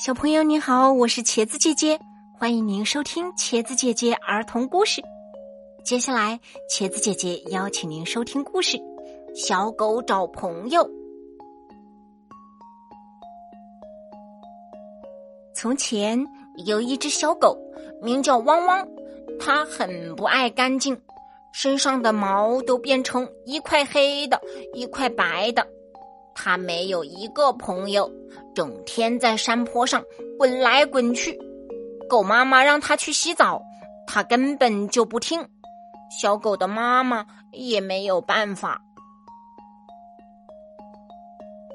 小朋友你好，我是茄子姐姐，欢迎您收听茄子姐姐儿童故事。接下来，茄子姐姐邀请您收听故事《小狗找朋友》。从前有一只小狗，名叫汪汪，它很不爱干净，身上的毛都变成一块黑的，一块白的。它没有一个朋友，整天在山坡上滚来滚去。狗妈妈让它去洗澡，它根本就不听。小狗的妈妈也没有办法。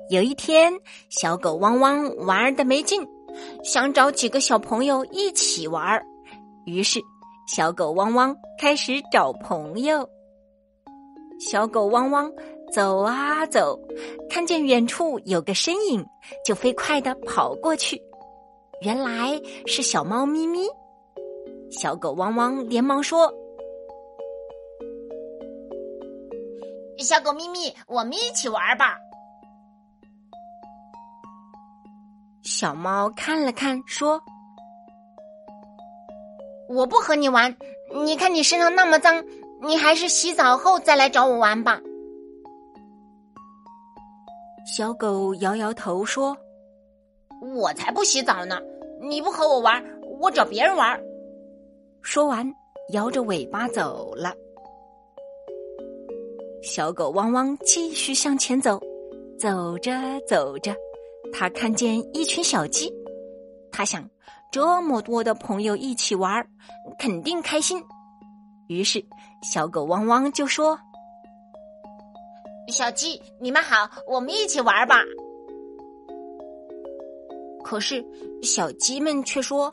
有一天，小狗汪汪玩的没劲，想找几个小朋友一起玩于是，小狗汪汪开始找朋友。小狗汪汪。走啊走，看见远处有个身影，就飞快的跑过去。原来是小猫咪咪。小狗汪汪连忙说：“小狗咪咪，我们一起玩吧。”小猫看了看，说：“我不和你玩。你看你身上那么脏，你还是洗澡后再来找我玩吧。”小狗摇摇头说：“我才不洗澡呢！你不和我玩，我找别人玩。”说完，摇着尾巴走了。小狗汪汪继续向前走，走着走着，它看见一群小鸡，它想，这么多的朋友一起玩，肯定开心。于是，小狗汪汪就说。小鸡，你们好，我们一起玩吧。可是小鸡们却说：“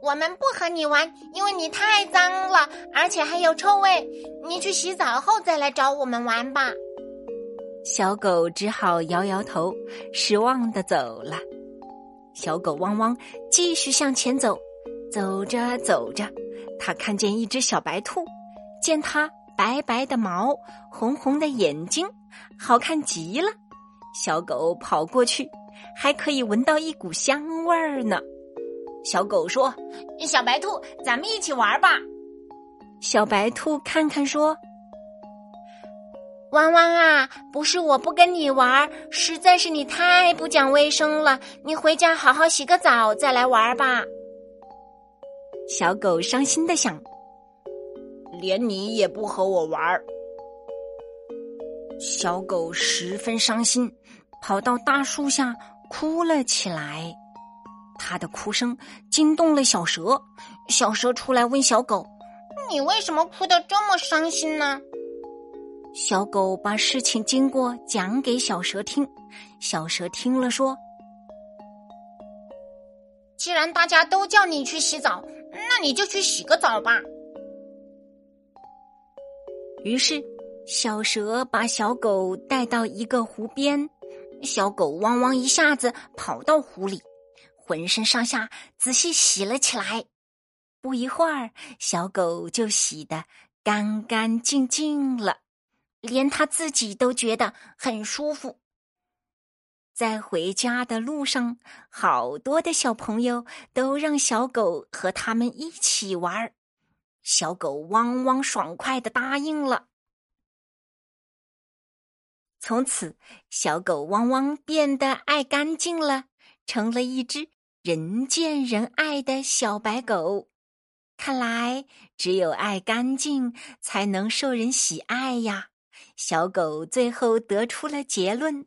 我们不和你玩，因为你太脏了，而且还有臭味。你去洗澡后再来找我们玩吧。”小狗只好摇摇头，失望的走了。小狗汪汪继续向前走，走着走着，它看见一只小白兔，见它。白白的毛，红红的眼睛，好看极了。小狗跑过去，还可以闻到一股香味儿呢。小狗说：“小白兔，咱们一起玩吧。”小白兔看看说：“汪汪啊，不是我不跟你玩，实在是你太不讲卫生了。你回家好好洗个澡再来玩吧。”小狗伤心的想。连你也不和我玩儿，小狗十分伤心，跑到大树下哭了起来。它的哭声惊动了小蛇，小蛇出来问小狗：“你为什么哭得这么伤心呢？”小狗把事情经过讲给小蛇听，小蛇听了说：“既然大家都叫你去洗澡，那你就去洗个澡吧。”于是，小蛇把小狗带到一个湖边，小狗汪汪一下子跑到湖里，浑身上下仔细洗了起来。不一会儿，小狗就洗得干干净净了，连它自己都觉得很舒服。在回家的路上，好多的小朋友都让小狗和他们一起玩儿。小狗汪汪爽快的答应了。从此，小狗汪汪变得爱干净了，成了一只人见人爱的小白狗。看来，只有爱干净，才能受人喜爱呀。小狗最后得出了结论。